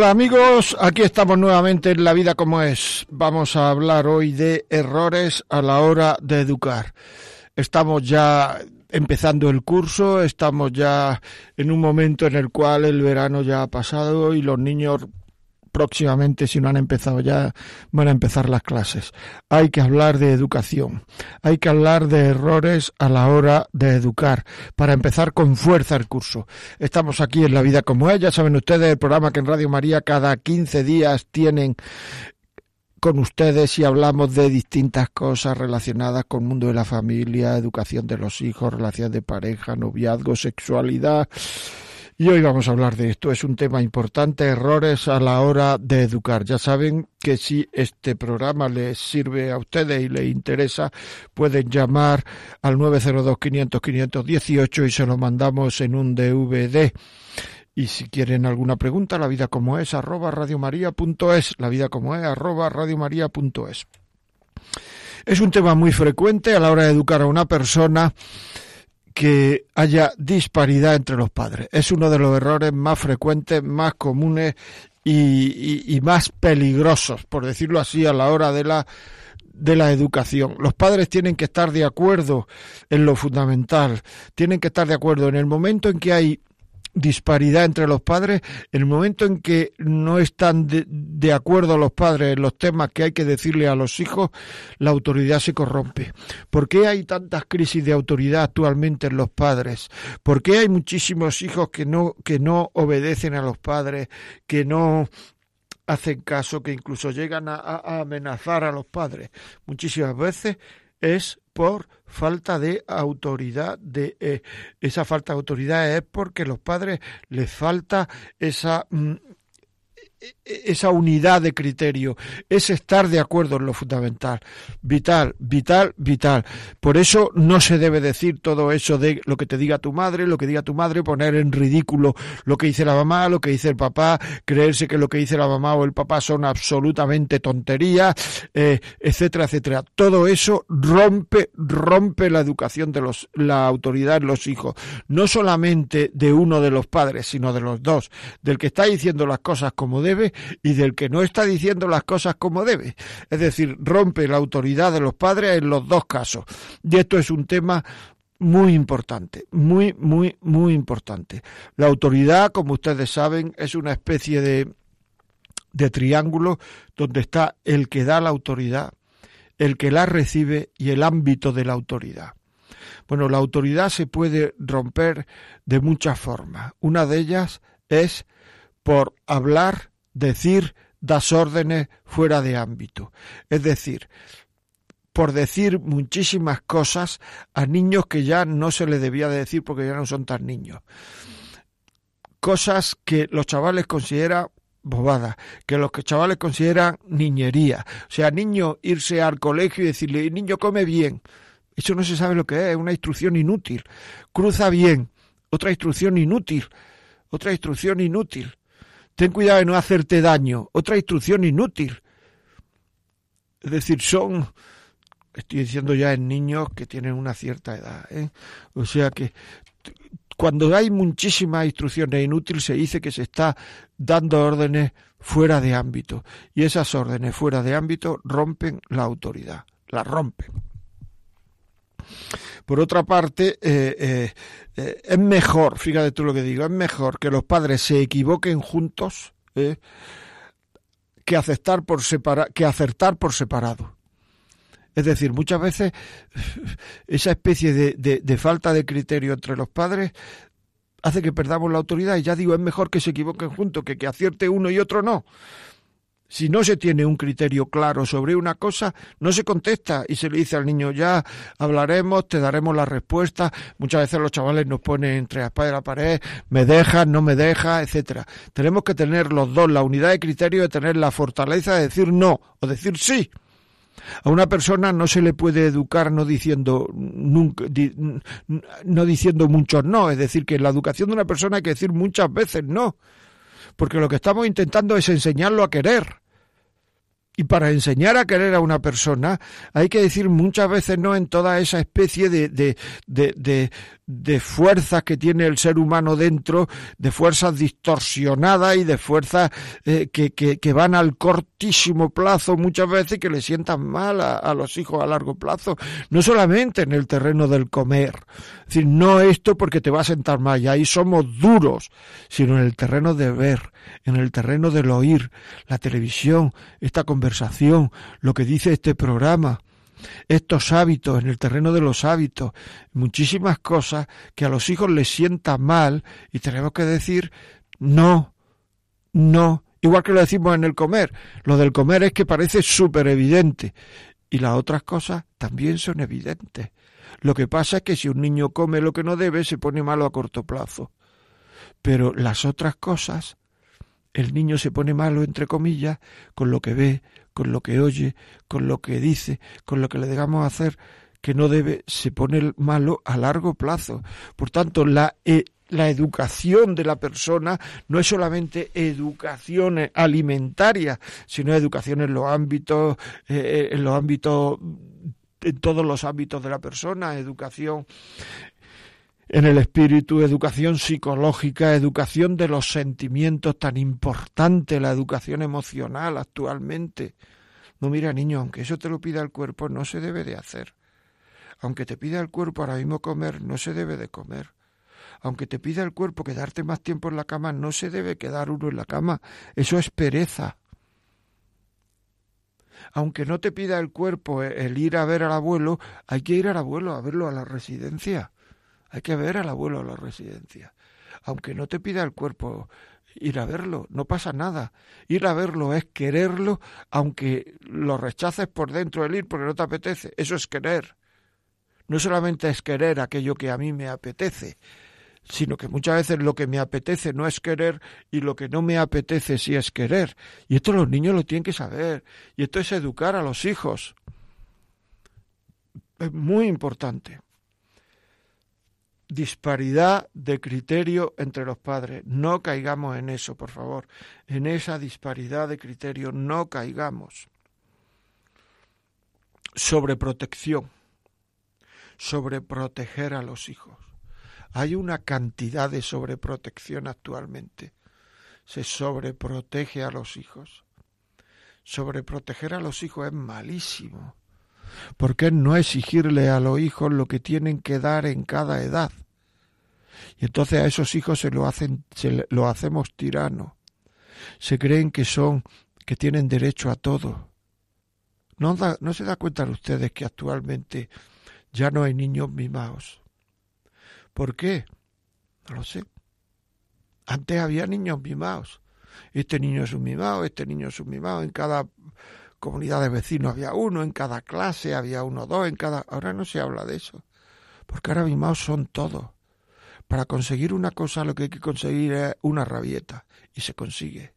Hola amigos, aquí estamos nuevamente en La vida como es. Vamos a hablar hoy de errores a la hora de educar. Estamos ya empezando el curso, estamos ya en un momento en el cual el verano ya ha pasado y los niños próximamente, si no han empezado ya, van a empezar las clases. Hay que hablar de educación, hay que hablar de errores a la hora de educar, para empezar con fuerza el curso. Estamos aquí en La Vida como ella, saben ustedes el programa que en Radio María cada 15 días tienen con ustedes y hablamos de distintas cosas relacionadas con el mundo de la familia, educación de los hijos, relaciones de pareja, noviazgo, sexualidad, y hoy vamos a hablar de esto. Es un tema importante, errores a la hora de educar. Ya saben que si este programa les sirve a ustedes y les interesa, pueden llamar al 902-500-518 y se lo mandamos en un DVD. Y si quieren alguna pregunta, la vida como es, arroba radiomaria.es, la vida como es, arroba radiomaria.es. Es un tema muy frecuente a la hora de educar a una persona que haya disparidad entre los padres. Es uno de los errores más frecuentes, más comunes y, más peligrosos, por decirlo así, a la hora de la de la educación. Los padres tienen que estar de acuerdo en lo fundamental, tienen que estar de acuerdo en el momento en que hay disparidad entre los padres, en el momento en que no están de, acuerdo los padres en los temas que hay que decirle a los hijos, la autoridad se corrompe. ¿Por qué hay tantas crisis de autoridad actualmente en los padres? ¿Por qué hay muchísimos hijos que no, que no obedecen a los padres, que no hacen caso, que incluso llegan a amenazar a los padres? Muchísimas veces es por falta de autoridad de eh, esa falta de autoridad es porque los padres les falta esa mm, esa unidad de criterio, es estar de acuerdo en lo fundamental. Vital, vital, vital. Por eso no se debe decir todo eso de lo que te diga tu madre, lo que diga tu madre, poner en ridículo lo que dice la mamá, lo que dice el papá, creerse que lo que dice la mamá o el papá son absolutamente tonterías, eh, etcétera, etcétera. Todo eso rompe, rompe la educación de los, la autoridad de los hijos. No solamente de uno de los padres, sino de los dos. Del que está diciendo las cosas como y del que no está diciendo las cosas como debe. Es decir, rompe la autoridad de los padres en los dos casos. Y esto es un tema muy importante, muy, muy, muy importante. La autoridad, como ustedes saben, es una especie de, de triángulo donde está el que da la autoridad, el que la recibe y el ámbito de la autoridad. Bueno, la autoridad se puede romper de muchas formas. Una de ellas es por hablar decir das órdenes fuera de ámbito. Es decir, por decir muchísimas cosas a niños que ya no se les debía de decir porque ya no son tan niños. Cosas que los chavales consideran bobada, que los chavales consideran niñería. O sea, niño irse al colegio y decirle, niño come bien. Eso no se sabe lo que es, es una instrucción inútil. Cruza bien, otra instrucción inútil, otra instrucción inútil. Ten cuidado de no hacerte daño. Otra instrucción inútil. Es decir, son, estoy diciendo ya en niños que tienen una cierta edad. ¿eh? O sea que cuando hay muchísimas instrucciones inútiles se dice que se está dando órdenes fuera de ámbito. Y esas órdenes fuera de ámbito rompen la autoridad. La rompen. Por otra parte, eh, eh, eh, es mejor, fíjate tú lo que digo, es mejor que los padres se equivoquen juntos que, aceptar por que acertar por separado. Es decir, muchas veces esa especie de, falta de criterio entre los padres hace que perdamos la autoridad y ya digo, es mejor que se equivoquen juntos que que acierte uno y otro no. Si no se tiene un criterio claro sobre una cosa, no se contesta y se le dice al niño, ya hablaremos, te daremos la respuesta. Muchas veces los chavales nos ponen entre la espada y la pared, me dejas, no me dejas, etcétera. Tenemos que tener los dos la unidad de criterio de tener la fortaleza de decir no o decir sí. A una persona no se le puede educar no diciendo nunca, no diciendo muchos no, es decir, que en la educación de una persona hay que decir muchas veces no, porque lo que estamos intentando es enseñarlo a querer. Y para enseñar a querer a una persona hay que decir muchas veces no en toda esa especie de, de, de, de, fuerzas que tiene el ser humano dentro, de fuerzas distorsionadas y de fuerzas eh, que, que, que, van al cortísimo plazo muchas veces y que le sientan mal a, a, los hijos a largo plazo. No solamente en el terreno del comer, es decir, no esto porque te va a sentar mal y ahí somos duros, sino en el terreno de ver, en el terreno del oír, la televisión, esta conversación, lo que dice este programa, estos hábitos, en el terreno de los hábitos, muchísimas cosas que a los hijos les sienta mal y tenemos que decir no, no, igual que lo decimos en el comer. Lo del comer es que parece súper evidente y las otras cosas también son evidentes. Lo que pasa es que si un niño come lo que no debe, se pone malo a corto plazo. Pero las otras cosas el niño se pone malo, entre comillas, con lo que ve, con lo que oye, con lo que dice, con lo que le dejamos hacer que no debe, se pone malo a largo plazo. Por tanto, la, eh, la educación de la persona no es solamente educación alimentaria, sino educación en los ámbitos, eh, en los ámbitos en todos los ámbitos de la persona, educación en el espíritu, educación psicológica, educación de los sentimientos tan importante, la educación emocional actualmente. No, mira, niño, aunque eso te lo pida el cuerpo, no se debe de hacer. Aunque te pida el cuerpo ahora mismo comer, no se debe de comer. Aunque te pida el cuerpo quedarte más tiempo en la cama, no se debe quedar uno en la cama. Eso es pereza. Aunque no te pida el cuerpo el ir a ver al abuelo, hay que ir al abuelo a verlo a la residencia hay que ver al abuelo a la residencia. Aunque no te pida el cuerpo ir a verlo, no pasa nada. Ir a verlo es quererlo, aunque lo rechaces por dentro del ir porque no te apetece. Eso es querer. No solamente es querer aquello que a mí me apetece, sino que muchas veces lo que me apetece no es querer y lo que no me apetece sí es querer. Y esto los niños lo tienen que saber. Y esto es educar a los hijos. Es muy importante disparidad de criterio entre los padres. No caigamos en eso, por favor. En esa disparidad de criterio no caigamos. Sobreprotección. Sobreproteger a los hijos. Hay una cantidad de sobreprotección actualmente. Se sobreprotege a los hijos. Sobreproteger a los hijos es malísimo ¿Por qué no exigirle a los hijos lo que tienen que dar en cada edad? Y entonces a esos hijos se lo hacen, se lo hacemos tirano. Se creen que son, que tienen derecho a todo. ¿No, ¿No se da cuenta ustedes que actualmente ya no hay niños mimados? ¿Por qué? No lo sé. Antes había niños mimados. Este niño es un mimado, este niño es un mimado. En cada comunidad de vecinos había uno, en cada clase había uno o dos, en cada... Ahora no se habla de eso, porque ahora mimados son todos. Para conseguir una cosa lo que hay que conseguir es una rabieta, y se consigue.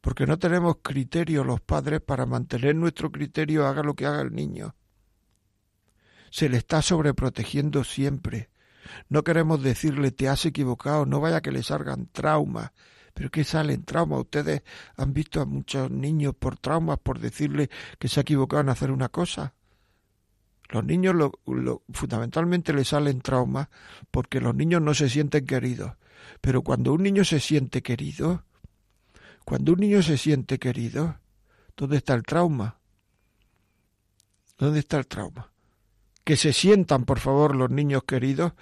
Porque no tenemos criterio los padres para mantener nuestro criterio haga lo que haga el niño. Se le está sobreprotegiendo siempre. No queremos decirle te has equivocado, no vaya que le salgan traumas, pero ¿qué salen traumas? Ustedes han visto a muchos niños por traumas por decirle que se ha equivocado en hacer una cosa. Los niños fundamentalmente les salen traumas porque los niños no se sienten queridos. Pero cuando un niño se siente querido, cuando un niño se siente querido, ¿dónde está el trauma? ¿Dónde está el trauma? Que se sientan, por favor, los niños queridos.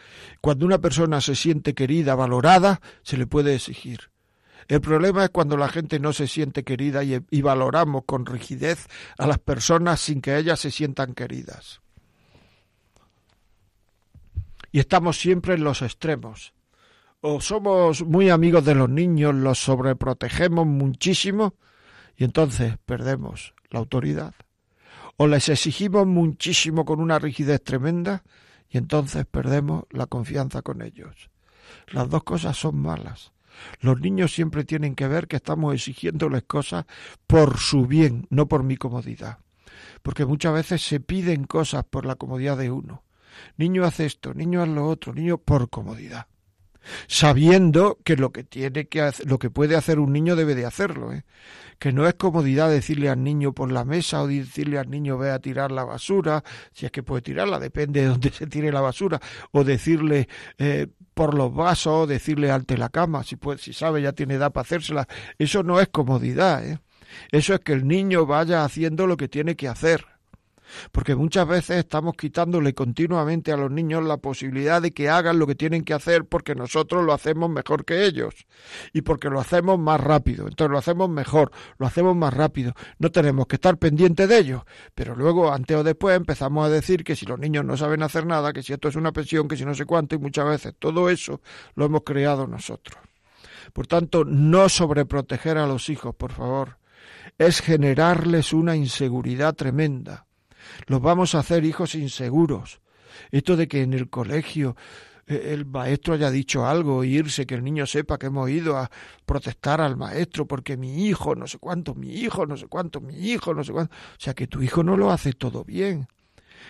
Cuando una persona se siente querida, valorada, se le puede exigir. El problema es cuando la gente no se siente querida y, valoramos con rigidez a las personas sin que ellas se sientan queridas. Y estamos siempre en los extremos. O somos muy amigos de los niños, los sobreprotegemos muchísimo y entonces perdemos la autoridad. O les exigimos muchísimo con una rigidez tremenda y entonces perdemos la confianza con ellos. Las dos cosas son malas. Los niños siempre tienen que ver que estamos exigiéndoles cosas por su bien, no por mi comodidad. porque muchas veces se piden cosas por la comodidad de uno. Niño hace esto, niño hace lo otro, niño por comodidad sabiendo que lo que tiene que hacer, lo que puede hacer un niño debe de hacerlo, ¿eh? que no es comodidad decirle al niño por la mesa o decirle al niño ve a tirar la basura, si es que puede tirarla, depende de dónde se tire la basura, o decirle eh, por los vasos, decirle ante la cama, si puede, si sabe ya tiene edad para hacérsela, eso no es comodidad, ¿eh? eso es que el niño vaya haciendo lo que tiene que hacer porque muchas veces estamos quitándole continuamente a los niños la posibilidad de que hagan lo que tienen que hacer porque nosotros lo hacemos mejor que ellos y porque lo hacemos más rápido. Entonces lo hacemos mejor, lo hacemos más rápido. No tenemos que estar pendientes de ellos, pero luego antes o después empezamos a decir que si los niños no saben hacer nada, que si esto es una pensión, que si no sé cuánto y muchas veces todo eso lo hemos creado nosotros. Por tanto, no sobreproteger a los hijos, por favor, es generarles una inseguridad tremenda los vamos a hacer hijos inseguros. Esto de que en el colegio eh, el maestro haya dicho algo, irse, que el niño sepa que hemos ido a protestar al maestro porque mi hijo, no sé cuánto, mi hijo, no sé cuánto, mi hijo, no sé cuánto. O sea, que tu hijo no lo hace todo bien,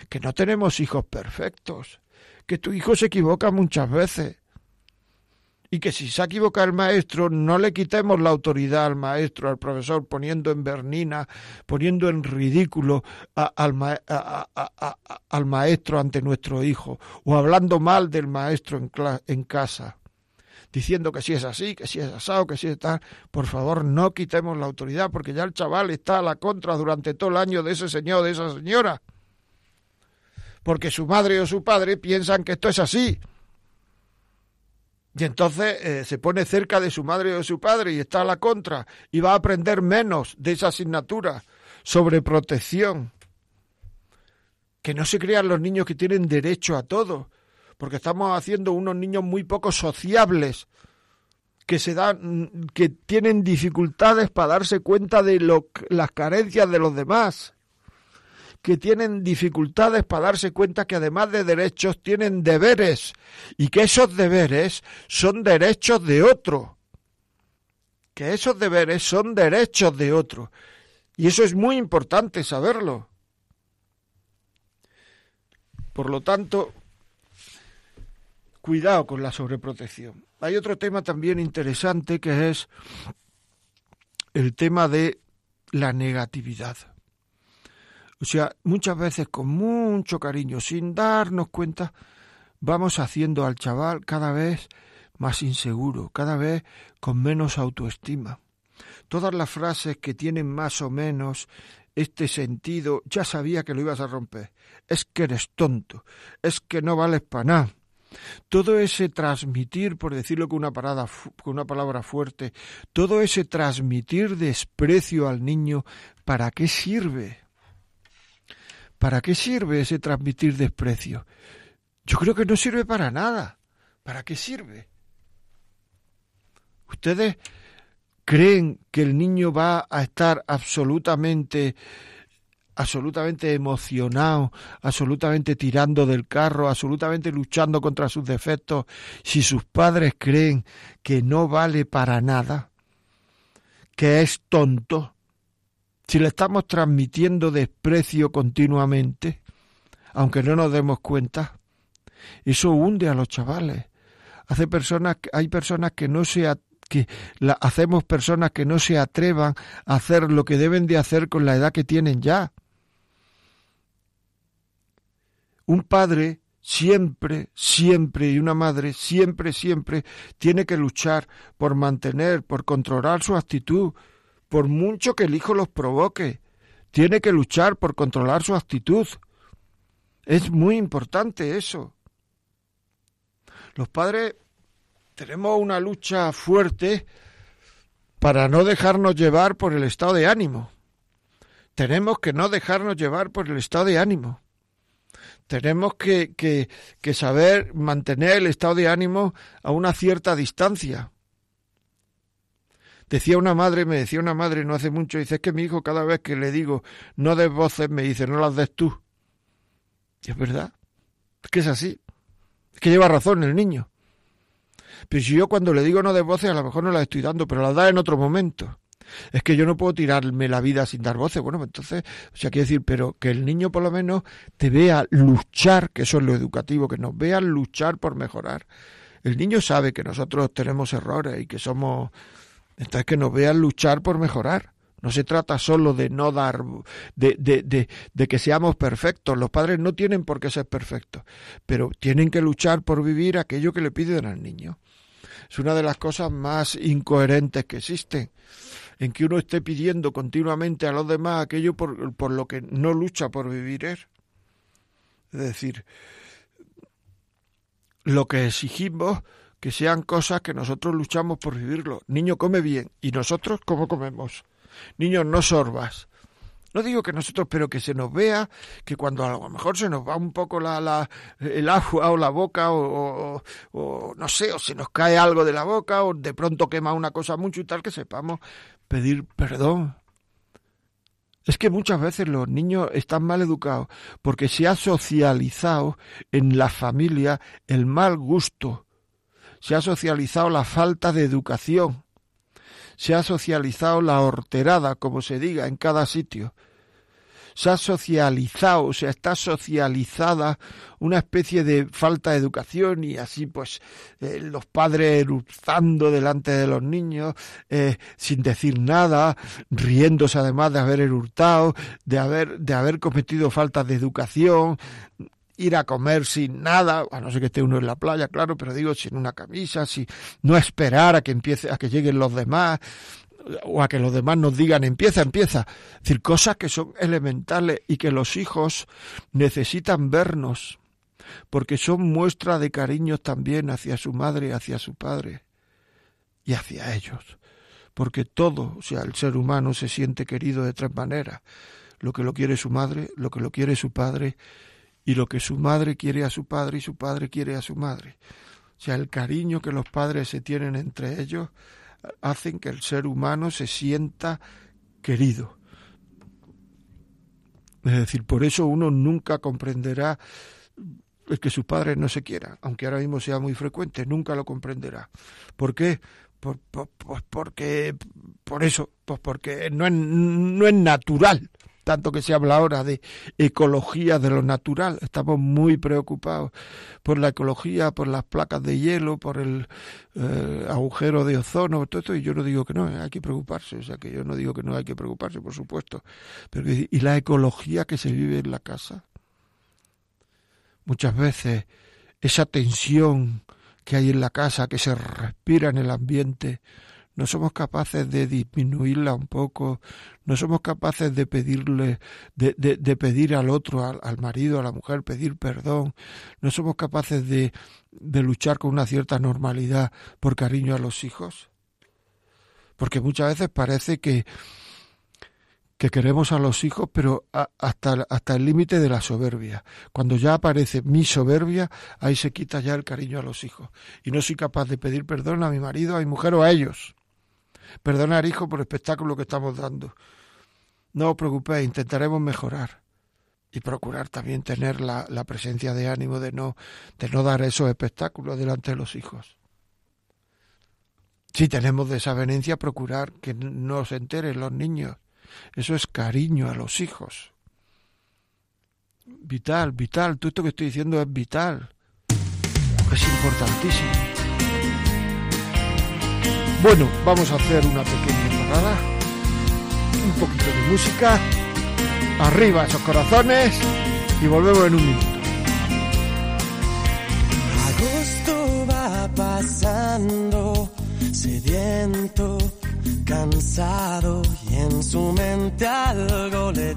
que no tenemos hijos perfectos, que tu hijo se equivoca muchas veces, y que si se equivoca el maestro, no le quitemos la autoridad al maestro, al profesor, poniendo en bernina, poniendo en ridículo al, al, maestro ante nuestro hijo, o hablando mal del maestro en, en casa diciendo que si es así, que si es asado, que si es tal. Por favor, no quitemos la autoridad, porque ya el chaval está a la contra durante todo el año de ese señor, de esa señora. Porque su madre o su padre piensan que esto es así. Y entonces eh, se pone cerca de su madre o de su padre y está a la contra y va a aprender menos de esa asignatura sobre protección. Que no se crean los niños que tienen derecho a todo, porque estamos haciendo unos niños muy poco sociables, que se dan, que tienen dificultades para darse cuenta de lo, las carencias de los demás que tienen dificultades para darse cuenta que además de derechos tienen deberes y que esos deberes son derechos de otro. Que esos deberes son derechos de otro. Y eso es muy importante saberlo. Por lo tanto, cuidado con la sobreprotección. Hay otro tema también interesante que es el tema de la negatividad. O sea, muchas veces con mucho cariño, sin darnos cuenta, vamos haciendo al chaval cada vez más inseguro, cada vez con menos autoestima. Todas las frases que tienen más o menos este sentido, ya sabía que lo ibas a romper. Es que eres tonto, es que no vales para nada. Todo ese transmitir, por decirlo con una, parada, con una palabra fuerte, todo ese transmitir desprecio al niño, ¿para qué sirve? ¿Para qué sirve ese transmitir desprecio? Yo creo que no sirve para nada. ¿Para qué sirve? ¿Ustedes creen que el niño va a estar absolutamente absolutamente emocionado, absolutamente tirando del carro, absolutamente luchando contra sus defectos, si sus padres creen que no vale para nada, que es tonto, si le estamos transmitiendo desprecio continuamente, aunque no nos demos cuenta, eso hunde a los chavales. Hace personas, hay personas que no se que hacemos personas que no se atrevan a hacer lo que deben de hacer con la edad que tienen ya. Un padre siempre, siempre y una madre siempre, siempre tiene que luchar por mantener, por controlar su actitud, por mucho que el hijo los provoque. Tiene que luchar por controlar su actitud. Es muy importante eso. Los padres tenemos una lucha fuerte para no dejarnos llevar por el estado de ánimo. Tenemos que no dejarnos llevar por el estado de ánimo. Tenemos que, que, que saber mantener el estado de ánimo a una cierta distancia. Decía una madre, me decía una madre no hace mucho, dice, es que mi hijo cada vez que le digo no des voces, me dice, no las des tú. Y es verdad, es que es así, es que lleva razón el niño. Pero si yo cuando le digo no des voces, a lo mejor no las estoy dando, pero las da en otro momento. Es que yo no puedo tirarme la vida sin dar voces. Bueno, entonces, o sea, quiero decir, pero que el niño por lo menos te vea luchar, que eso es lo educativo, que nos vea luchar por mejorar. El niño sabe que nosotros tenemos errores y que somos... Entonces, que nos vean luchar por mejorar. No se trata solo de no dar, de, de, de, de, que seamos perfectos. Los padres no tienen por qué ser perfectos, pero tienen que luchar por vivir aquello que le piden al niño. Es una de las cosas más incoherentes que existen, en que uno esté pidiendo continuamente a los demás aquello por, por lo que no lucha por vivir. Es decir, lo que exigimos que sean cosas que nosotros luchamos por vivirlo. Niño come bien y nosotros cómo comemos. Niños, no sorbas. No digo que nosotros, pero que se nos vea que cuando a lo mejor se nos va un poco la, la el agua o la boca o, o, no sé, o se nos cae algo de la boca o de pronto quema una cosa mucho y tal, que sepamos pedir perdón. Es que muchas veces los niños están mal educados porque se ha socializado en la familia el mal gusto, se ha socializado la falta de educación se ha socializado la horterada, como se diga, en cada sitio. Se ha socializado, o sea, está socializada una especie de falta de educación y así pues eh, los padres eructando delante de los niños eh, sin decir nada, riéndose además de haber eructado, de haber, de haber cometido faltas de educación, ir a comer sin nada, a no ser que esté uno en la playa, claro, pero digo sin una camisa, si no esperar a que empiece, a que lleguen los demás, o a que los demás nos digan empieza, empieza. Es decir, cosas que son elementales y que los hijos necesitan vernos, porque son muestra de cariño también hacia su madre, hacia su padre y hacia ellos. Porque todo, o sea, el ser humano se siente querido de tres maneras. Lo que lo quiere su madre, lo que lo quiere su padre y lo que su madre quiere a su padre y su padre quiere a su madre. O sea, el cariño que los padres se tienen entre ellos hacen que el ser humano se sienta querido. Es decir, por eso uno nunca comprenderá que sus padres no se quieran, aunque ahora mismo sea muy frecuente, nunca lo comprenderá. ¿Por qué? Por, pues porque, por eso, pues porque no es, no es natural tanto que se habla ahora de ecología de lo natural. Estamos muy preocupados por la ecología, por las placas de hielo, por el eh, agujero de ozono, todo esto, y yo no digo que no, hay que preocuparse, o sea que yo no digo que no hay que preocuparse, por supuesto, pero y la ecología que se vive en la casa. Muchas veces esa tensión que hay en la casa, que se respira en el ambiente, no somos capaces de disminuirla un poco, no somos capaces de pedirle, de, de, pedir al otro, al, marido, a la mujer, pedir perdón, no somos capaces de, de luchar con una cierta normalidad por cariño a los hijos. Porque muchas veces parece que, que queremos a los hijos, pero hasta, hasta el límite de la soberbia. Cuando ya aparece mi soberbia, ahí se quita ya el cariño a los hijos. Y no soy capaz de pedir perdón a mi marido, a mi mujer o a ellos. Perdonar, hijo, por el espectáculo que estamos dando. No os preocupéis, intentaremos mejorar y procurar también tener la, la, presencia de ánimo de no, de no dar esos espectáculos delante de los hijos. Si tenemos desavenencia, procurar que no se enteren los niños. Eso es cariño a los hijos. Vital, vital. Todo esto que estoy diciendo es vital. Es importantísimo. Bueno, vamos a hacer una pequeña parada, un poquito de música, arriba esos corazones y volvemos en un minuto. Agosto va pasando, sediento, cansado y en su mente algo le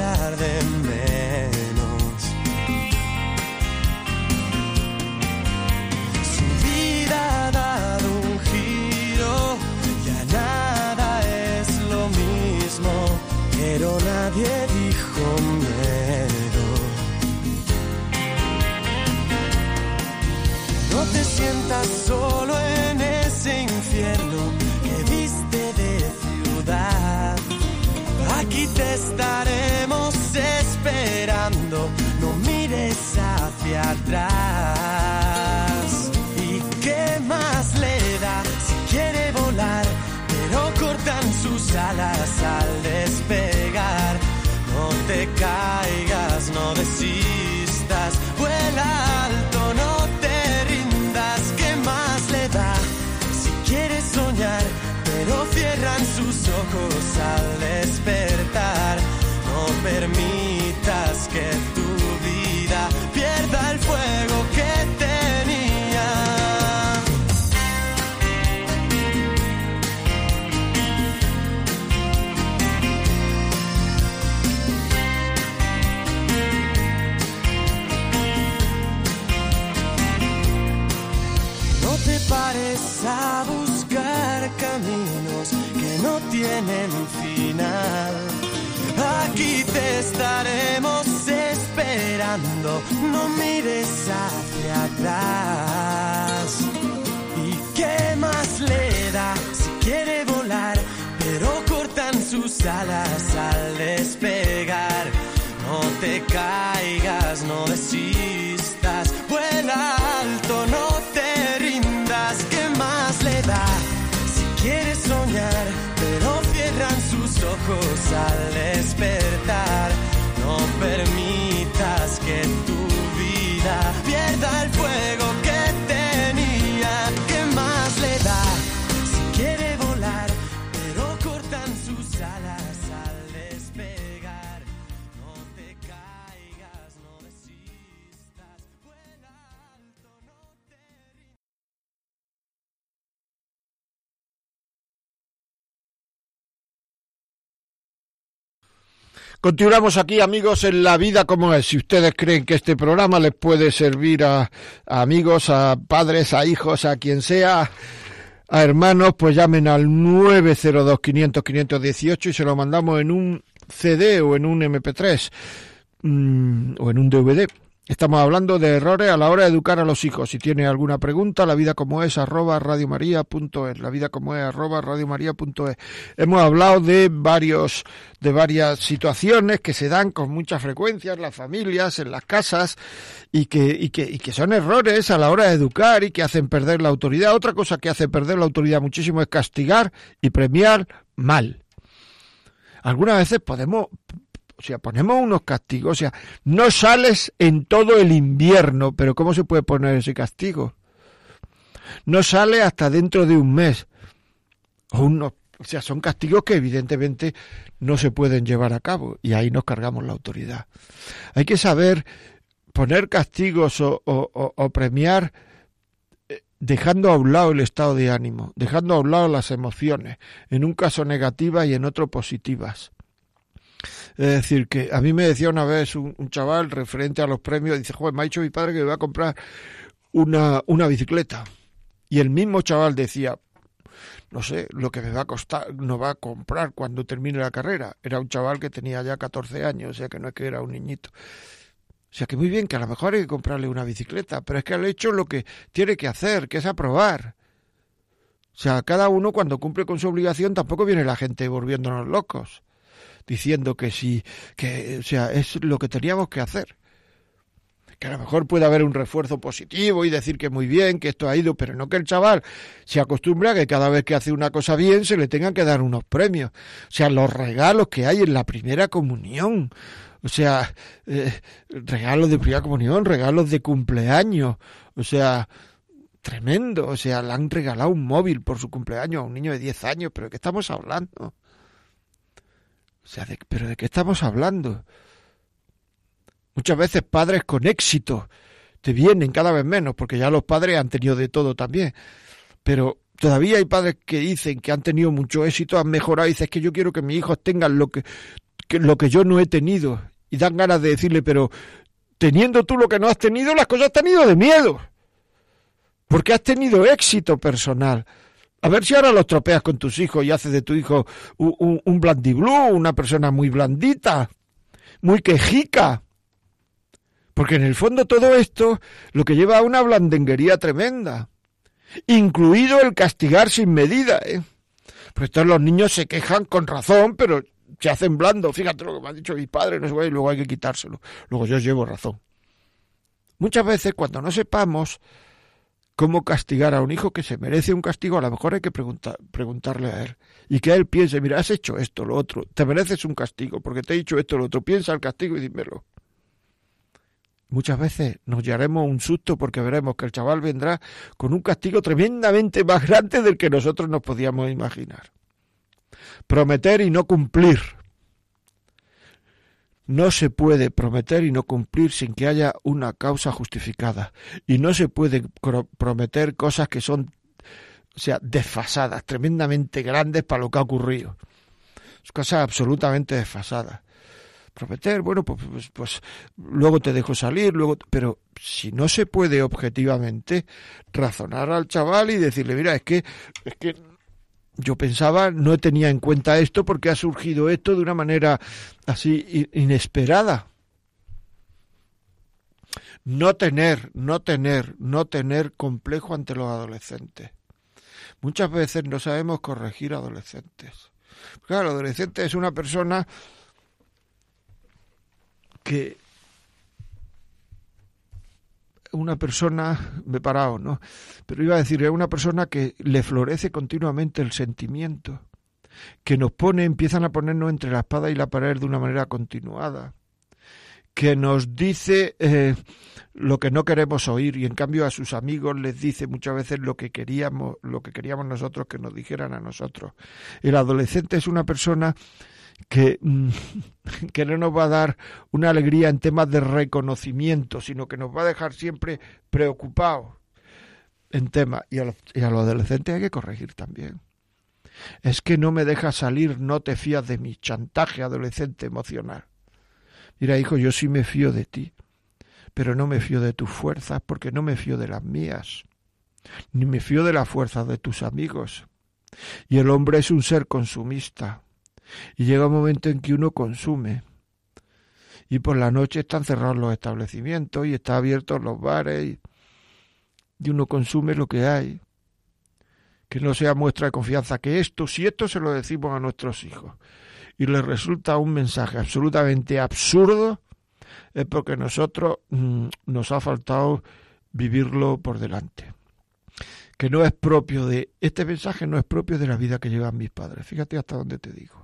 de menos. Su vida ha dado un giro, ya nada es lo mismo, pero nadie dijo miedo. No te sientas solo en ese infierno que viste de ciudad. Aquí te estaremos atrás. No mires hacia atrás. ¿Y qué más le da si quiere volar? Pero cortan sus alas al despegar. No te caigas, no desistas, vuela alto, no te rindas. ¿Qué más le da si quieres soñar? Pero cierran sus ojos al despertar. Continuamos aquí, amigos, en la vida como es. Si ustedes creen que este programa les puede servir a, a amigos, a padres, a hijos, a quien sea, a hermanos, pues llamen al 902-500-518 y se lo mandamos en un CD o en un MP3 mm, o en un DVD. Estamos hablando de errores a la hora de educar a los hijos. Si tiene alguna pregunta, la vida como es arroba radiomaria.es, la vida como es arroba radiomaria.es. Hemos hablado de varios, de varias situaciones que se dan con mucha frecuencia en las familias, en las casas, y que, y que, y que son errores a la hora de educar y que hacen perder la autoridad. Otra cosa que hace perder la autoridad muchísimo es castigar y premiar mal. Algunas veces podemos o sea, ponemos unos castigos, o sea, no sales en todo el invierno, pero ¿cómo se puede poner ese castigo? No sale hasta dentro de un mes. O, unos, o sea, son castigos que evidentemente no se pueden llevar a cabo y ahí nos cargamos la autoridad. Hay que saber poner castigos o, o, o, premiar eh, dejando a un lado el estado de ánimo, dejando a un lado las emociones, en un caso negativas y en otro positivas. Es decir, que a mí me decía una vez un, chaval referente a los premios, dice, joder, me ha dicho mi padre que me va a comprar una, una bicicleta. Y el mismo chaval decía, no sé, lo que me va a costar, no va a comprar cuando termine la carrera. Era un chaval que tenía ya 14 años, o sea que no es que era un niñito. O sea que muy bien, que a lo mejor hay que comprarle una bicicleta, pero es que ha hecho lo que tiene que hacer, que es aprobar. O sea, cada uno cuando cumple con su obligación tampoco viene la gente volviéndonos locos diciendo que sí, que, o sea, es lo que teníamos que hacer. Que a lo mejor puede haber un refuerzo positivo y decir que muy bien, que esto ha ido, pero no que el chaval se acostumbra a que cada vez que hace una cosa bien se le tengan que dar unos premios. O sea, los regalos que hay en la primera comunión. O sea, eh, regalos de primera comunión, regalos de cumpleaños. O sea, tremendo. O sea, le han regalado un móvil por su cumpleaños a un niño de 10 años. ¿Pero de qué estamos hablando? Sea, ¿pero de qué estamos hablando? Muchas veces padres con éxito te vienen cada vez menos, porque ya los padres han tenido de todo también. Pero todavía hay padres que dicen que han tenido mucho éxito, han mejorado y dicen que yo quiero que mis hijos tengan lo que, lo que yo no he tenido. Y dan ganas de decirle, pero teniendo tú lo que no has tenido, las cosas te han ido de miedo. Porque has tenido éxito personal. A ver si ahora los tropeas con tus hijos y haces de tu hijo un, un, blandiblú, una persona muy blandita, muy quejica. Porque en el fondo todo esto lo que lleva a una blandenguería tremenda, incluido el castigar sin medida. ¿eh? Pues todos los niños se quejan con razón, pero se hacen blando. Fíjate lo que me ha dicho mi padre, no sé, y luego hay que quitárselo. Luego yo llevo razón. Muchas veces cuando no sepamos cómo castigar a un hijo que se merece un castigo, a lo mejor hay que preguntarle a él. Y que él piense, mira, has hecho esto, lo otro, te mereces un castigo, porque te he dicho esto, lo otro, piensa el castigo y dímelo. Muchas veces nos llevaremos un susto porque veremos que el chaval vendrá con un castigo tremendamente más grande del que nosotros nos podíamos imaginar. Prometer y no cumplir. No se puede prometer y no cumplir sin que haya una causa justificada. Y no se puede prometer cosas que son, o sea, desfasadas, tremendamente grandes para lo que ha ocurrido. Cosas absolutamente desfasadas prometer, bueno, pues, pues, pues, luego te dejo salir, luego, pero si no se puede objetivamente razonar al chaval y decirle, mira, es que, es que yo pensaba, no tenía en cuenta esto porque ha surgido esto de una manera así inesperada. No tener, no tener, no tener complejo ante los adolescentes. Muchas veces no sabemos corregir adolescentes. Claro, el adolescente es una persona que una persona, me he parado, ¿no? Pero iba a decir, es una persona que le florece continuamente el sentimiento, que nos pone, empiezan a ponernos entre la espada y la pared de una manera continuada, que nos dice eh, lo que no queremos oír y en cambio a sus amigos les dice muchas veces lo que queríamos, lo que queríamos nosotros que nos dijeran a nosotros. El adolescente es una persona que, mm, que no nos va a dar una alegría en temas de reconocimiento, sino que nos va a dejar siempre preocupados en temas. Y a, los, y adolescentes hay que corregir también. Es que no me dejas salir, no te fías de mi chantaje adolescente emocional. Mira, hijo, yo sí me fío de ti, pero no me fío de tus fuerzas porque no me fío de las mías, ni me fío de la fuerza de tus amigos. Y el hombre es un ser consumista. Y llega un momento en que uno consume. Y por la noche están cerrados los establecimientos y están abiertos los bares y, uno consume lo que hay. Que no sea muestra de confianza. Que esto, si esto se lo decimos a nuestros hijos y les resulta un mensaje absolutamente absurdo, es porque nosotros mm, nos ha faltado vivirlo por delante que no es propio de este mensaje no es propio de la vida que llevan mis padres. Fíjate hasta dónde te digo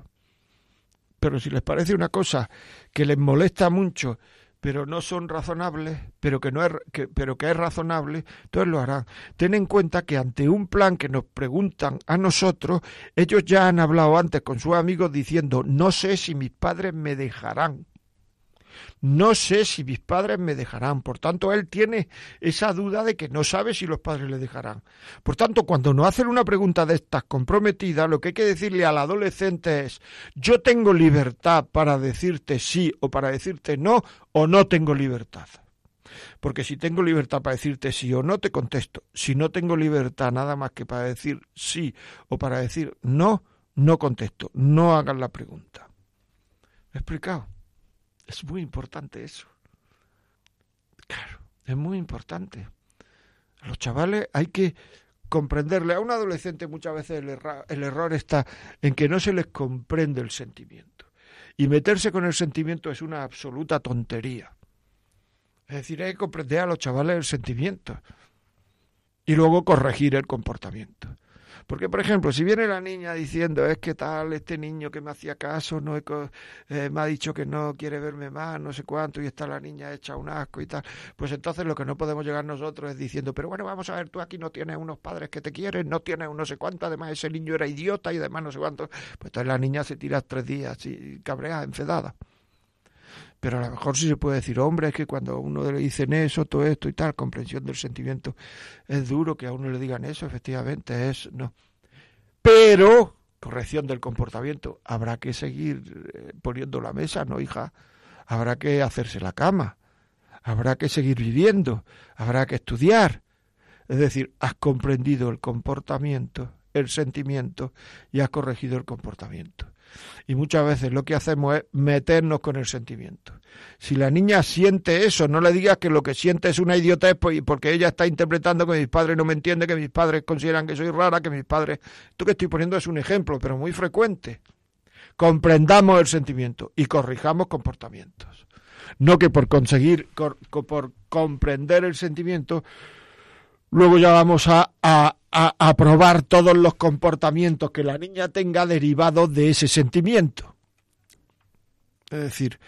pero si les parece una cosa que les molesta mucho, pero no son razonables, pero que no es que, pero que es razonable, entonces lo harán. Ten en cuenta que ante un plan que nos preguntan a nosotros, ellos ya han hablado antes con sus amigos diciendo, no sé si mis padres me dejarán. No sé si mis padres me dejarán. Por tanto, él tiene esa duda de que no sabe si los padres le dejarán. Por tanto, cuando nos hacen una pregunta de estas comprometida, lo que hay que decirle al adolescente es, yo tengo libertad para decirte sí o para decirte no, o no tengo libertad. Porque si tengo libertad para decirte sí o no, te contesto. Si no tengo libertad nada más que para decir sí o para decir no, no contesto. No hagan la pregunta. ¿Me he explicado? Es muy importante eso. Claro, es muy importante. A los chavales hay que comprenderle. A un adolescente muchas veces el, error está en que no se les comprende el sentimiento. Y meterse con el sentimiento es una absoluta tontería. Es decir, hay que comprender a los chavales el sentimiento y luego corregir el comportamiento. Porque, por ejemplo, si viene la niña diciendo, es que tal, este niño que me hacía caso, no eh, me ha dicho que no quiere verme más, no sé cuánto, y está la niña hecha un asco y tal, pues entonces lo que no podemos llegar nosotros es diciendo, pero bueno, vamos a ver, tú aquí no tienes unos padres que te quieren, no tienes un no sé cuánto, además ese niño era idiota y además no sé cuánto. Pues entonces la niña se tira tres días y cabrea, enfedada. Pero a lo mejor sí se puede decir, hombre, es que cuando a uno le dicen eso, todo esto y tal, comprensión del sentimiento, es duro que a uno le digan eso, efectivamente, es no. Pero, corrección del comportamiento, habrá que seguir eh, poniendo la mesa, ¿no, hija? Habrá que hacerse la cama, habrá que seguir viviendo, habrá que estudiar. Es decir, has comprendido el comportamiento, el sentimiento y has corregido el comportamiento. Y muchas veces lo que hacemos es meternos con el sentimiento. Si la niña siente eso, no le digas que lo que siente es una idiotez pues, porque ella está interpretando que mis padres no me entienden, que mis padres consideran que soy rara, que mis padres... Esto que estoy poniendo es un ejemplo, pero muy frecuente. Comprendamos el sentimiento y corrijamos comportamientos. No que por conseguir, por comprender el sentimiento, luego ya vamos a, a, a, probar todos los comportamientos que la niña tenga derivados de ese sentimiento. Es decir,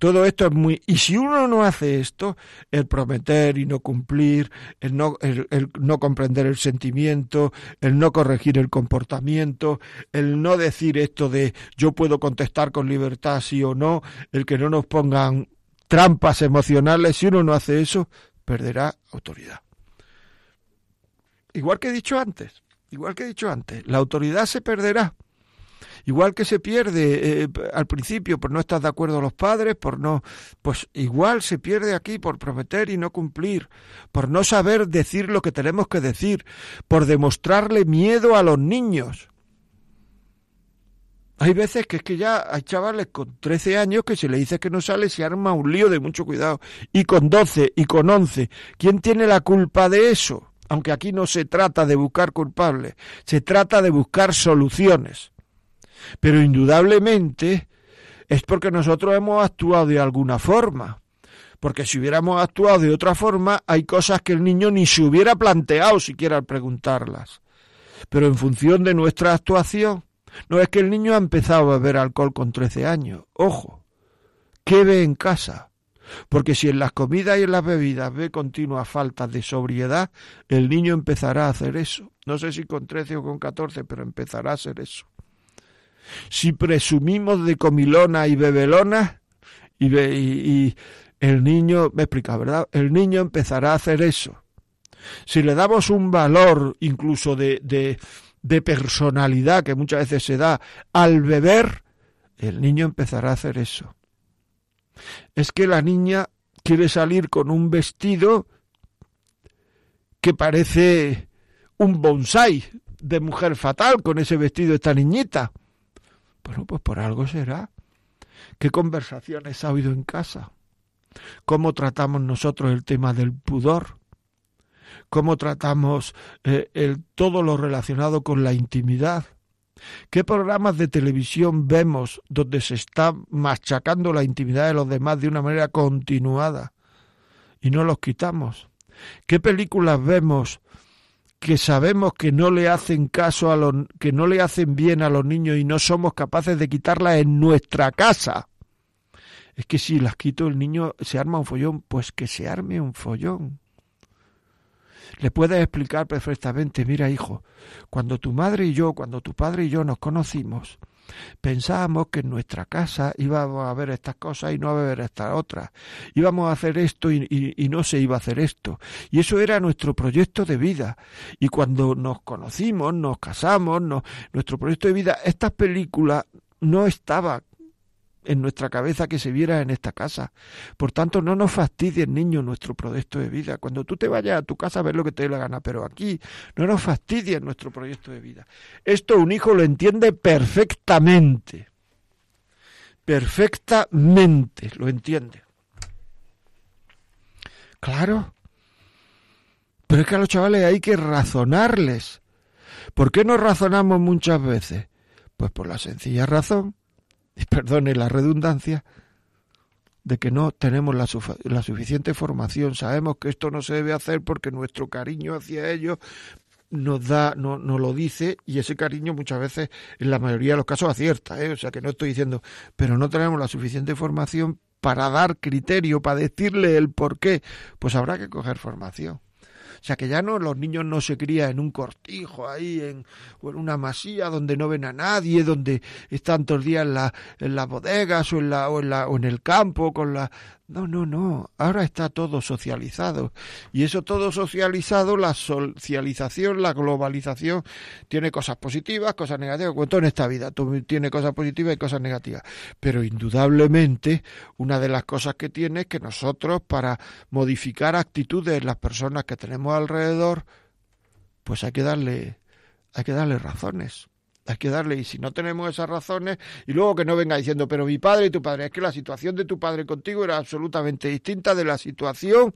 todo esto es muy... Y si uno no hace esto, el prometer y no cumplir, el no, el, no comprender el sentimiento, el no corregir el comportamiento, el no decir esto de yo puedo contestar con libertad sí o no, el que no nos pongan trampas emocionales, si uno no hace eso, perderá autoridad. Igual que he dicho antes, igual que he dicho antes, la autoridad se perderá. Igual que se pierde eh, al principio por no estar de acuerdo los padres, por no, pues igual se pierde aquí por prometer y no cumplir, por no saber decir lo que tenemos que decir, por demostrarle miedo a los niños. Hay veces que es que ya hay chavales con 13 años que se le dice que no sale se arma un lío de mucho cuidado. Y con 12 y con 11, ¿quién tiene la culpa de eso? Aunque aquí no se trata de buscar culpables, se trata de buscar soluciones. Pero indudablemente es porque nosotros hemos actuado de alguna forma. Porque si hubiéramos actuado de otra forma, hay cosas que el niño ni se hubiera planteado siquiera al preguntarlas. Pero en función de nuestra actuación, no es que el niño ha empezado a beber alcohol con 13 años. Ojo, ¿qué ve en casa? Porque si en las comidas y en las bebidas ve continuas faltas de sobriedad, el niño empezará a hacer eso. No sé si con 13 o con 14, pero empezará a hacer eso. Si presumimos de comilona y bebelona, y, y, el niño, me explica, ¿verdad? El niño empezará a hacer eso. Si le damos un valor incluso de, de personalidad que muchas veces se da al beber, el niño empezará a hacer eso es que la niña quiere salir con un vestido que parece un bonsai de mujer fatal con ese vestido esta niñita. Bueno, pues por algo será. ¿Qué conversaciones ha habido en casa? ¿Cómo tratamos nosotros el tema del pudor? ¿Cómo tratamos eh, todo lo relacionado con la intimidad? ¿Qué programas de televisión vemos donde se está machacando la intimidad de los demás de una manera continuada y no los quitamos? ¿Qué películas vemos que sabemos que no le hacen caso a los que no le hacen bien a los niños y no somos capaces de quitarlas en nuestra casa? Es que si las quito el niño se arma un follón, pues que se arme un follón le puedes explicar perfectamente, mira hijo, cuando tu madre y yo, cuando tu padre y yo nos conocimos, pensábamos que en nuestra casa íbamos a ver estas cosas y no a ver estas otras. Íbamos a hacer esto y, no se iba a hacer esto. Y eso era nuestro proyecto de vida. Y cuando nos conocimos, nos casamos, nuestro proyecto de vida, estas películas no estaban en nuestra cabeza que se viera en esta casa. Por tanto, no nos fastidies, niño, nuestro proyecto de vida. Cuando tú te vayas a tu casa a ver lo que te dé la gana, pero aquí no nos fastidies nuestro proyecto de vida. Esto un hijo lo entiende perfectamente. Perfectamente lo entiende. Claro. Pero es que a los chavales hay que razonarles. ¿Por qué no razonamos muchas veces? Pues por la sencilla razón perdone la redundancia, de que no tenemos la, la, suficiente formación. Sabemos que esto no se debe hacer porque nuestro cariño hacia ellos nos da, no, nos lo dice y ese cariño muchas veces en la mayoría de los casos acierta, ¿eh? o sea que no estoy diciendo, pero no tenemos la suficiente formación para dar criterio, para decirle el por qué, pues habrá que coger formación. O sea que ya no, los niños no se crían en un cortijo ahí, en, una masía donde no ven a nadie, donde están todos los días en, la, en las bodegas o en, la, o, en la, o en el campo con la, no, no, no. Ahora está todo socializado. Y eso todo socializado, la socialización, la globalización, tiene cosas positivas, cosas negativas. Cuento en esta vida, tiene cosas positivas y cosas negativas. Pero indudablemente, una de las cosas que tiene es que nosotros, para modificar actitudes en las personas que tenemos alrededor, pues hay que darle, hay que darle razones hay que darle, y si no tenemos esas razones, y luego que no venga diciendo, pero mi padre y tu padre, es que la situación de tu padre contigo era absolutamente distinta de la situación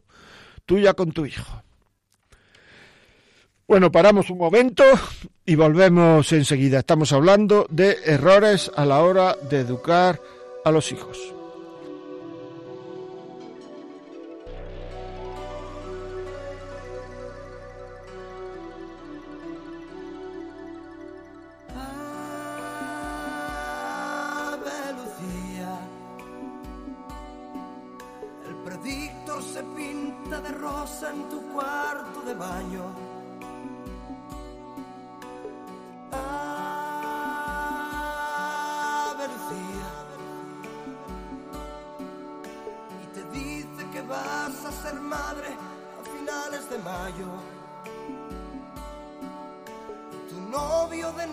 tuya con tu hijo. Bueno, paramos un momento y volvemos enseguida. Estamos hablando de errores a la hora de educar a los hijos.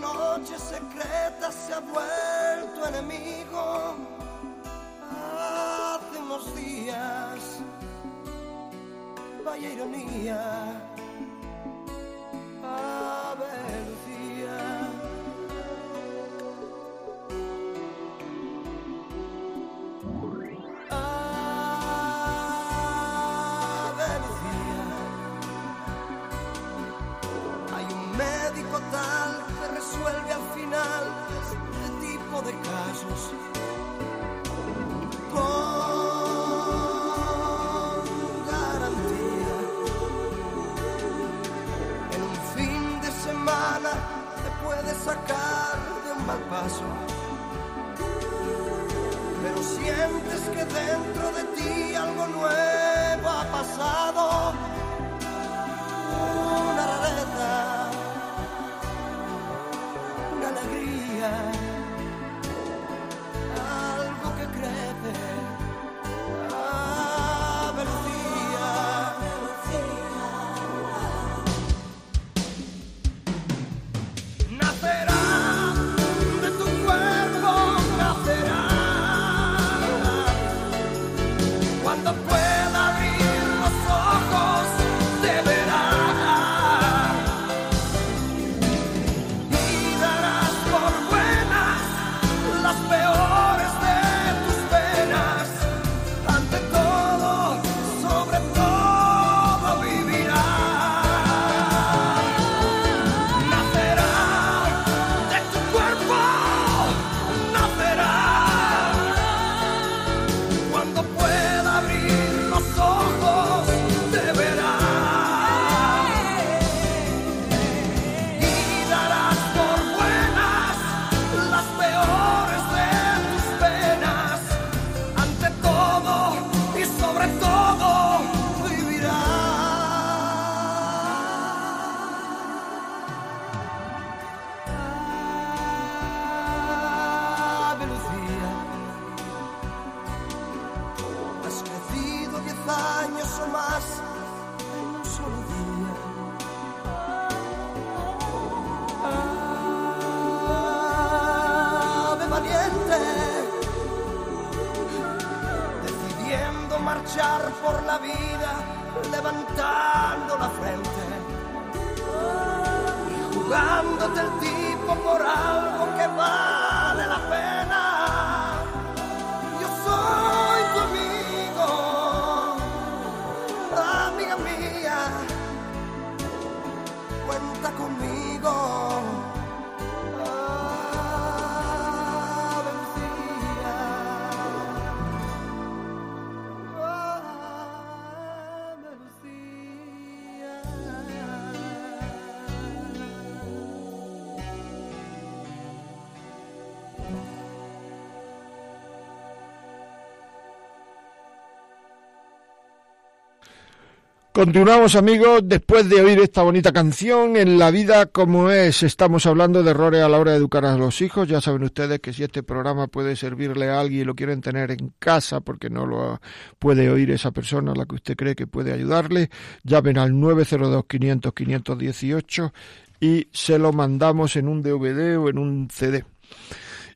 noche secreta se ha vuelto enemigo. Hace unos días, vaya ironía. Continuamos amigos, después de oír esta bonita canción, en la vida como es, estamos hablando de errores a la hora de educar a los hijos, ya saben ustedes que si este programa puede servirle a alguien y lo quieren tener en casa porque no lo puede oír esa persona a la que usted cree que puede ayudarle, llamen al 902 500 518 y se lo mandamos en un DVD o en un CD.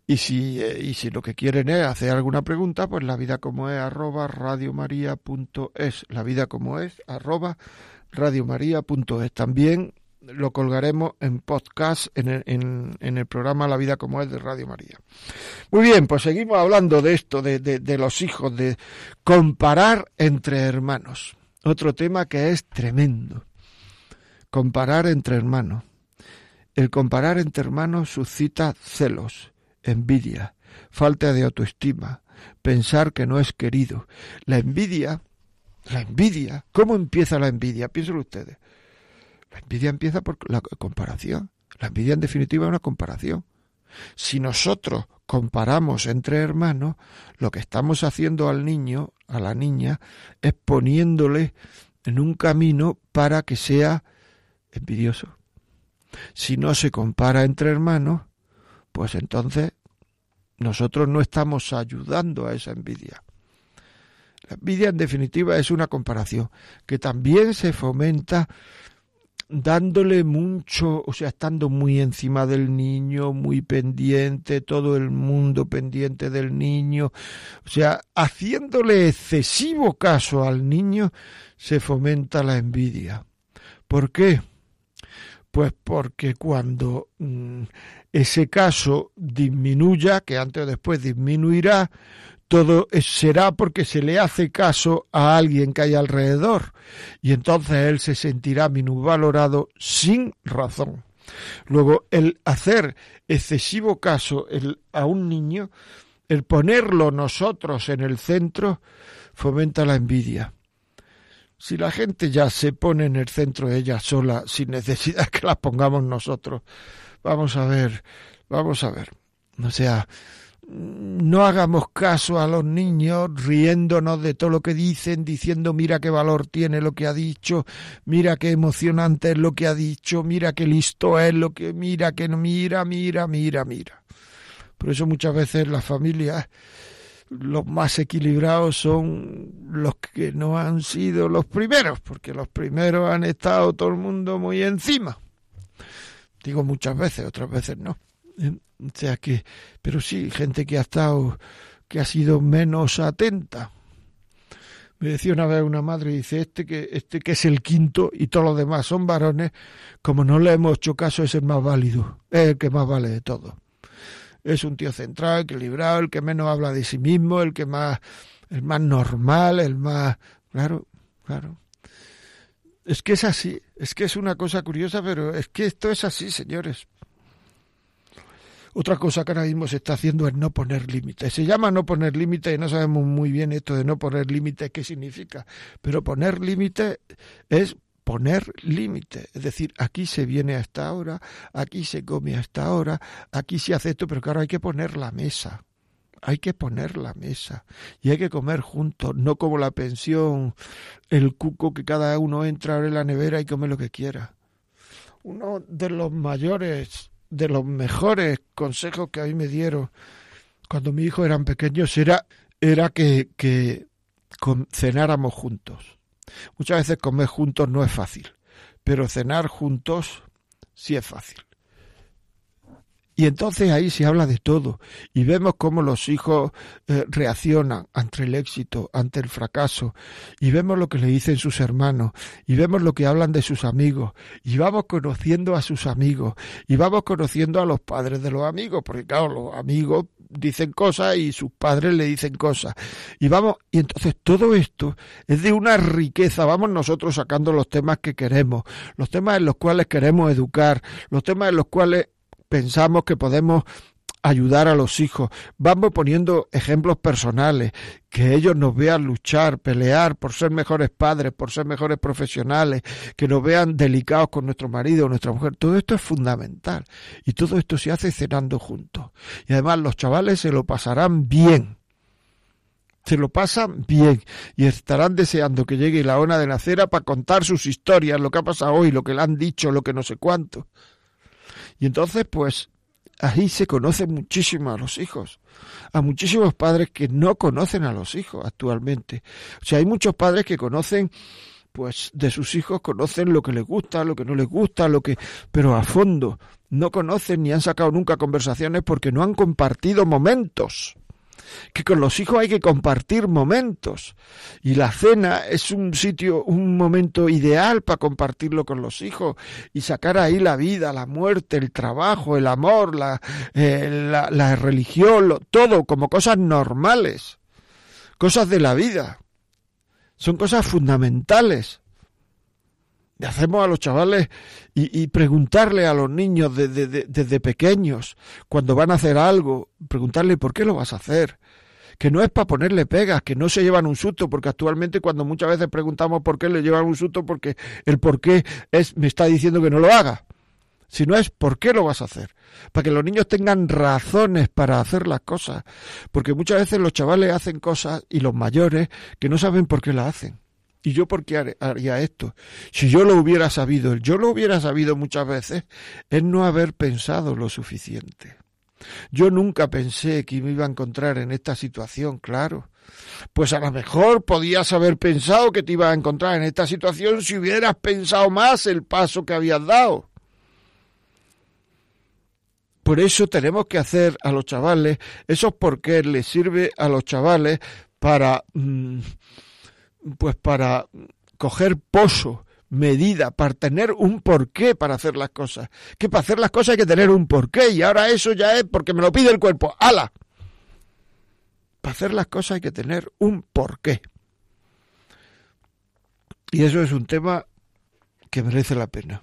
Y si, eh, y si lo que quieren es hacer alguna pregunta, pues la vida como es arroba radiomaria.es. La vida como es arroba radiomaria.es. También lo colgaremos en podcast en el, en, el, programa La vida como es de Radio María. Muy bien, pues seguimos hablando de esto, de, de, de los hijos, de comparar entre hermanos. Otro tema que es tremendo. Comparar entre hermanos. El comparar entre hermanos suscita celos envidia, falta de autoestima, pensar que no es querido. La envidia, la envidia, ¿cómo empieza la envidia? Piénselo ustedes. La envidia empieza por la comparación. La envidia en definitiva es una comparación. Si nosotros comparamos entre hermanos, lo que estamos haciendo al niño, a la niña, es poniéndole en un camino para que sea envidioso. Si no se compara entre hermanos, pues entonces nosotros no estamos ayudando a esa envidia. La envidia en definitiva es una comparación que también se fomenta dándole mucho, o sea, estando muy encima del niño, muy pendiente, todo el mundo pendiente del niño, o sea, haciéndole excesivo caso al niño, se fomenta la envidia. ¿Por qué? Pues porque cuando mm, ese caso disminuya, que antes o después disminuirá, todo será porque se le hace caso a alguien que hay alrededor y entonces él se sentirá minusvalorado sin razón. Luego, el hacer excesivo caso a un niño, el ponerlo nosotros en el centro, fomenta la envidia. Si la gente ya se pone en el centro ella sola, sin necesidad que la pongamos nosotros, vamos a ver, vamos a ver. O sea, no hagamos caso a los niños riéndonos de todo lo que dicen, diciendo mira qué valor tiene lo que ha dicho, mira qué emocionante es lo que ha dicho, mira qué listo es lo que mira que no mira, mira, mira, mira. Por eso muchas veces las familias los más equilibrados son los que no han sido los primeros, porque los primeros han estado todo el mundo muy encima. Digo muchas veces, otras veces no. Eh, o sea que, pero sí, gente que ha estado, que ha sido menos atenta. Me decía una vez una madre, dice, este que, este que es el quinto y todos los demás son varones, como no le hemos hecho caso, es el más válido, es el que más vale de todo es un tío central, equilibrado, el que menos habla de sí mismo, el que más, el más normal, el más, claro, claro. Es que es así, es que es una cosa curiosa, pero es que esto es así, señores. Otra cosa que ahora mismo se está haciendo es no poner límites. Se llama no poner límites y no sabemos muy bien esto de no poner límites qué significa. Pero poner límites es poner límite, es decir, aquí se viene a esta hora, aquí se come a esta hora, aquí se hace esto, pero claro, hay que poner la mesa, hay que poner la mesa y hay que comer juntos, no como la pensión, el cuco que cada uno entra, abre la nevera y come lo que quiera. Uno de los mayores, de los mejores consejos que a mí me dieron cuando mis hijos eran pequeños era, era que, que cenáramos juntos Muchas veces comer juntos no es fácil, pero cenar juntos sí es fácil. Y entonces ahí se habla de todo. Y vemos cómo los hijos eh, reaccionan ante el éxito, ante el fracaso, y vemos lo que le dicen sus hermanos, y vemos lo que hablan de sus amigos, y vamos conociendo a sus amigos, y vamos conociendo a los padres de los amigos, porque claro, los amigos dicen cosas y sus padres le dicen cosas. Y vamos, y entonces todo esto es de una riqueza, vamos nosotros sacando los temas que queremos, los temas en los cuales queremos educar, los temas en los cuales pensamos que podemos ayudar a los hijos. Vamos poniendo ejemplos personales, que ellos nos vean luchar, pelear por ser mejores padres, por ser mejores profesionales, que nos vean delicados con nuestro marido o nuestra mujer. Todo esto es fundamental. Y todo esto se hace cenando juntos. Y además los chavales se lo pasarán bien. se lo pasan bien y estarán deseando que llegue la hora de la cera para contar sus historias, lo que ha pasado hoy, lo que le han dicho, lo que no sé cuánto. Y entonces, pues, ahí se conoce muchísimo a los hijos, a muchísimos padres que no conocen a los hijos actualmente. O sea, hay muchos padres que conocen pues de sus hijos conocen lo que les gusta, lo que no les gusta, lo que pero a fondo no conocen ni han sacado nunca conversaciones porque no han compartido momentos que con los hijos hay que compartir momentos y la cena es un sitio, un momento ideal para compartirlo con los hijos y sacar ahí la vida, la muerte, el trabajo, el amor, la, eh, la, religión, todo como cosas normales, cosas de la vida. Son cosas fundamentales hacemos a los chavales y, preguntarle a los niños desde pequeños, cuando van a hacer algo, preguntarle por qué lo vas a hacer. Que no es para ponerle pegas, que no se llevan un susto, porque actualmente cuando muchas veces preguntamos por qué le llevan un susto, porque el por qué es, me está diciendo que no lo haga. Si no es por qué lo vas a hacer. Para que los niños tengan razones para hacer las cosas. Porque muchas veces los chavales hacen cosas y los mayores que no saben por qué las hacen. ¿Y yo por qué haría esto? Si yo lo hubiera sabido, yo lo hubiera sabido muchas veces, es no haber pensado lo suficiente. Yo nunca pensé que me iba a encontrar en esta situación, claro. Pues a lo mejor podías haber pensado que te ibas a encontrar en esta situación si hubieras pensado más el paso que habías dado. Por eso tenemos que hacer a los chavales, esos qué les sirve a los chavales para mm, pues para coger pozo, medida, para tener un porqué para hacer las cosas. Que para hacer las cosas hay que tener un porqué y ahora eso ya es porque me lo pide el cuerpo. ¡Hala! Para hacer las cosas hay que tener un porqué. Y eso es un tema que merece la pena.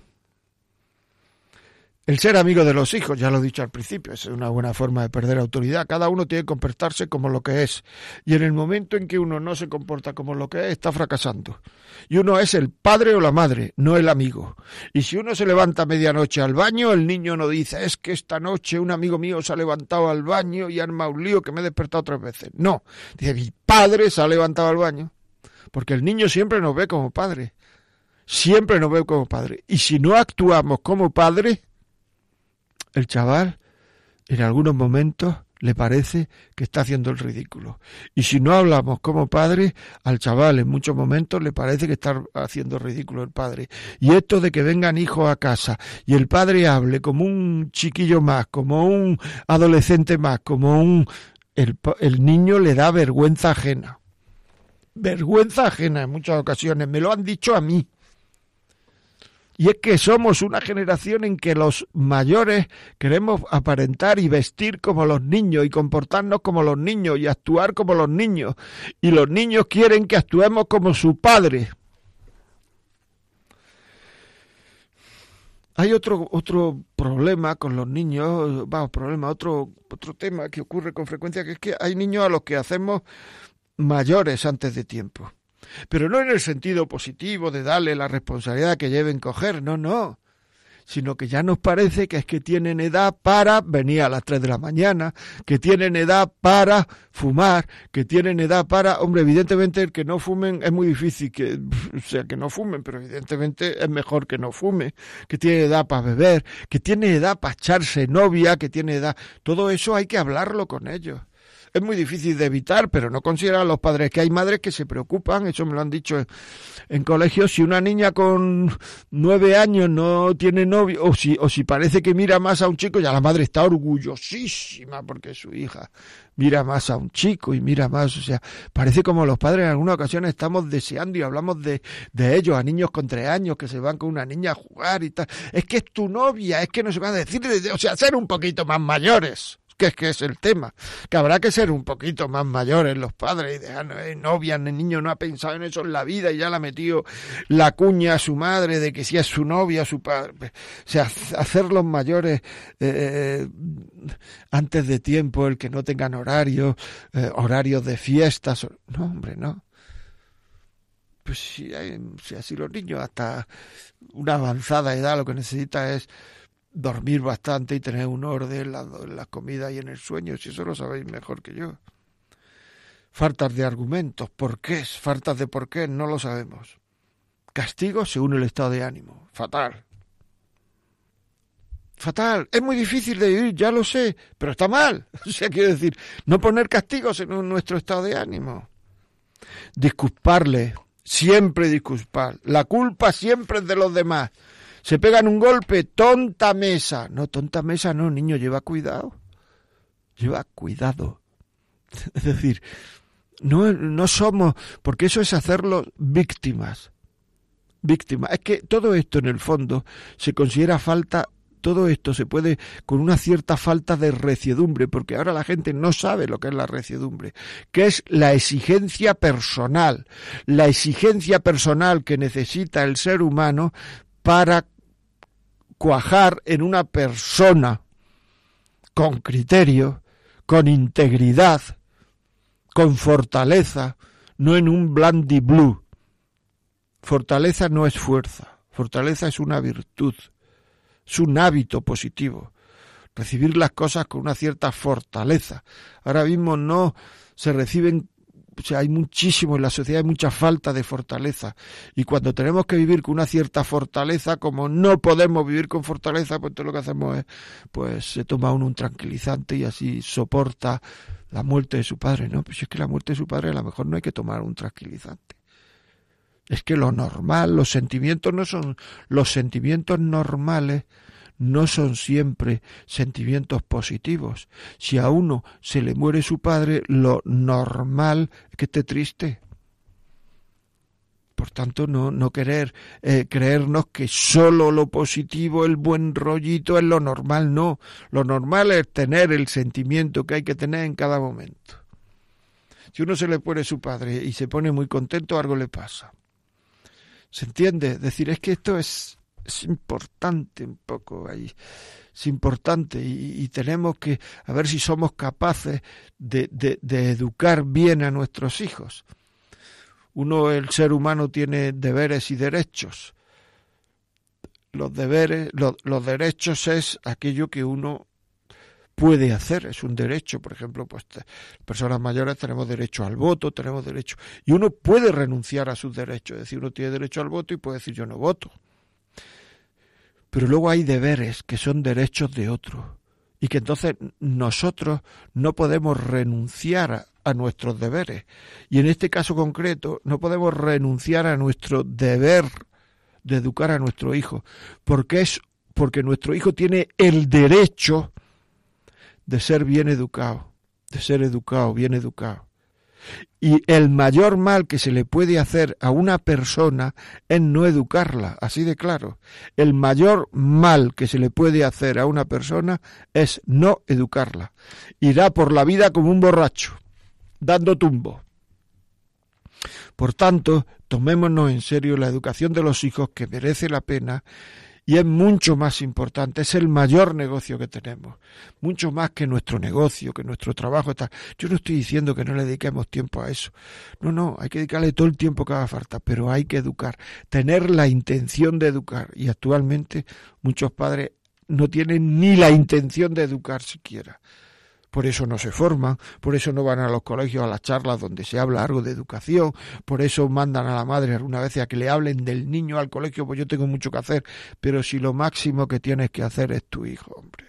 El ser amigo de los hijos, ya lo he dicho al principio, es una buena forma de perder autoridad. Cada uno tiene que comportarse como lo que es. Y en el momento en que uno no se comporta como lo que es, está fracasando. Y uno es el padre o la madre, no el amigo. Y si uno se levanta a medianoche al baño, el niño no dice, es que esta noche un amigo mío se ha levantado al baño y arma un lío que me he despertado tres veces. No, dice, mi padre se ha levantado al baño. Porque el niño siempre nos ve como padre. Siempre nos ve como padre. Y si no actuamos como padre, el chaval en algunos momentos le parece que está haciendo el ridículo. Y si no hablamos como padre, al chaval en muchos momentos le parece que está haciendo ridículo el padre. Y esto de que vengan hijos a casa y el padre hable como un chiquillo más, como un adolescente más, como un... El, el niño le da vergüenza ajena. Vergüenza ajena en muchas ocasiones. Me lo han dicho a mí. Y es que somos una generación en que los mayores queremos aparentar y vestir como los niños y comportarnos como los niños y actuar como los niños. Y los niños quieren que actuemos como su padre. Hay otro, otro problema con los niños, vamos, problema, otro, otro tema que ocurre con frecuencia, que es que hay niños a los que hacemos mayores antes de tiempo. Pero no en el sentido positivo de darle la responsabilidad que deben coger, no, no. Sino que ya nos parece que es que tienen edad para venir a las 3 de la mañana, que tienen edad para fumar, que tienen edad para, hombre, evidentemente el que no fumen es muy difícil que, o sea, que no fumen, pero evidentemente es mejor que no fume, que tiene edad para beber, que tiene edad para echarse novia, que tiene edad, todo eso hay que hablarlo con ellos es muy difícil de evitar, pero no consideran los padres que hay madres que se preocupan, eso me lo han dicho en, colegios, si una niña con nueve años no tiene novio, o si, o si parece que mira más a un chico, ya la madre está orgullosísima porque su hija mira más a un chico y mira más, o sea, parece como los padres en alguna ocasión estamos deseando y hablamos de, de ellos, a niños con tres años que se van con una niña a jugar y tal, es que es tu novia, es que no se va a decir, o sea, ser un poquito más mayores que es que es el tema, que habrá que ser un poquito más mayores los padres y dejar eh, novia, el niño no ha pensado en eso en la vida y ya le ha metido la cuña a su madre de que si es su novia, su padre, o sea, hacer los mayores eh, antes de tiempo, el que no tengan horarios, eh, horarios de fiestas, no hombre, no. Pues si, si así los niños hasta una avanzada edad lo que necesita es dormir bastante y tener un orden en la, comida y en el sueño, si eso lo sabéis mejor que yo. faltas de argumentos, por qué, faltas de por qué, no lo sabemos. Castigo según el estado de ánimo, fatal. Fatal, es muy difícil de vivir, ya lo sé, pero está mal. O sea, quiero decir, no poner castigos en nuestro estado de ánimo. Disculparle, siempre disculpar. La culpa siempre es de los demás. Se pegan un golpe, tonta mesa. No, tonta mesa no, niño, lleva cuidado. Lleva cuidado. Es decir, no, no somos, porque eso es hacerlos víctimas. Víctimas. Es que todo esto en el fondo se considera falta todo esto se puede con una cierta falta de reciedumbre, porque ahora la gente no sabe lo que es la reciedumbre, que es la exigencia personal, la exigencia personal que necesita el ser humano para cuajar en una persona con criterio, con integridad, con fortaleza, no en un blandi blue. Fortaleza no es fuerza, fortaleza es una virtud es un hábito positivo. Recibir las cosas con una cierta fortaleza. Ahora mismo no se reciben o sea, hay muchísimo en la sociedad, hay mucha falta de fortaleza. Y cuando tenemos que vivir con una cierta fortaleza, como no podemos vivir con fortaleza, pues todo lo que hacemos es, pues se toma uno un tranquilizante y así soporta la muerte de su padre. No, pues es que la muerte de su padre a lo mejor no hay que tomar un tranquilizante. Es que lo normal, los sentimientos no son los sentimientos normales no son siempre sentimientos positivos. Si a uno se le muere su padre, lo normal es que esté triste. Por tanto, no, no querer eh, creernos que solo lo positivo, el buen rollito es lo normal, no. Lo normal es tener el sentimiento que hay que tener en cada momento. Si uno se le muere su padre y se pone muy contento, algo le pasa. ¿Se entiende? Decir, es que esto es, es importante un poco ahí. Es importante y, tenemos que a ver si somos capaces de, de, educar bien a nuestros hijos. Uno, el ser humano, tiene deberes y derechos. Los deberes, los derechos es aquello que uno puede hacer, es un derecho, por ejemplo, pues personas mayores tenemos derecho al voto, tenemos derecho, y uno puede renunciar a sus derechos, es decir, uno tiene derecho al voto y puede decir yo no voto. Pero luego hay deberes que son derechos de otro, y que entonces nosotros no podemos renunciar a nuestros deberes. Y en este caso concreto, no podemos renunciar a nuestro deber de educar a nuestro hijo, porque es porque nuestro hijo tiene el derecho de ser bien educado, de ser educado, bien educado. Y el mayor mal que se le puede hacer a una persona es no educarla, así de claro. El mayor mal que se le puede hacer a una persona es no educarla. Irá por la vida como un borracho, dando tumbo. Por tanto, tomémonos en serio la educación de los hijos que merece la pena y es mucho más importante, es el mayor negocio que tenemos, mucho más que nuestro negocio, que nuestro trabajo. Yo no estoy diciendo que no le dediquemos tiempo a eso, no, no, hay que dedicarle todo el tiempo que haga falta, pero hay que educar, tener la intención de educar. Y actualmente muchos padres no tienen ni la intención de educar siquiera por eso no se forman, por eso no van a los colegios a las charlas donde se habla algo de educación, por eso mandan a la madre alguna vez a que le hablen del niño al colegio, pues yo tengo mucho que hacer, pero si lo máximo que tienes que hacer es tu hijo, hombre.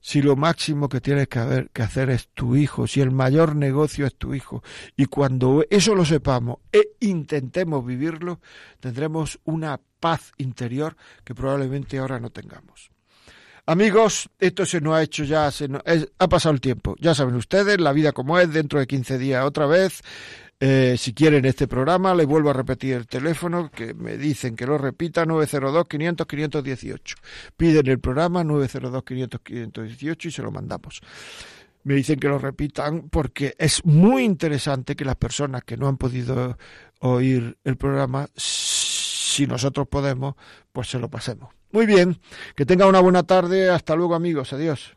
Si lo máximo que tienes que, que hacer es tu hijo, si el mayor negocio es tu hijo, y cuando eso lo sepamos e intentemos vivirlo, tendremos una paz interior que probablemente ahora no tengamos. Amigos, esto se nos ha hecho ya, se ha pasado el tiempo. Ya saben ustedes, la vida como es, dentro de 15 días otra vez. Eh, si quieren este programa, les vuelvo a repetir el teléfono, que me dicen que lo repita, 902-500-518. Piden el programa 902-500-518 y se lo mandamos. Me dicen que lo repitan porque es muy interesante que las personas que no han podido oír el programa, si nosotros podemos, pues se lo pasemos. Muy bien, que tenga una buena tarde. Hasta luego amigos. Adiós.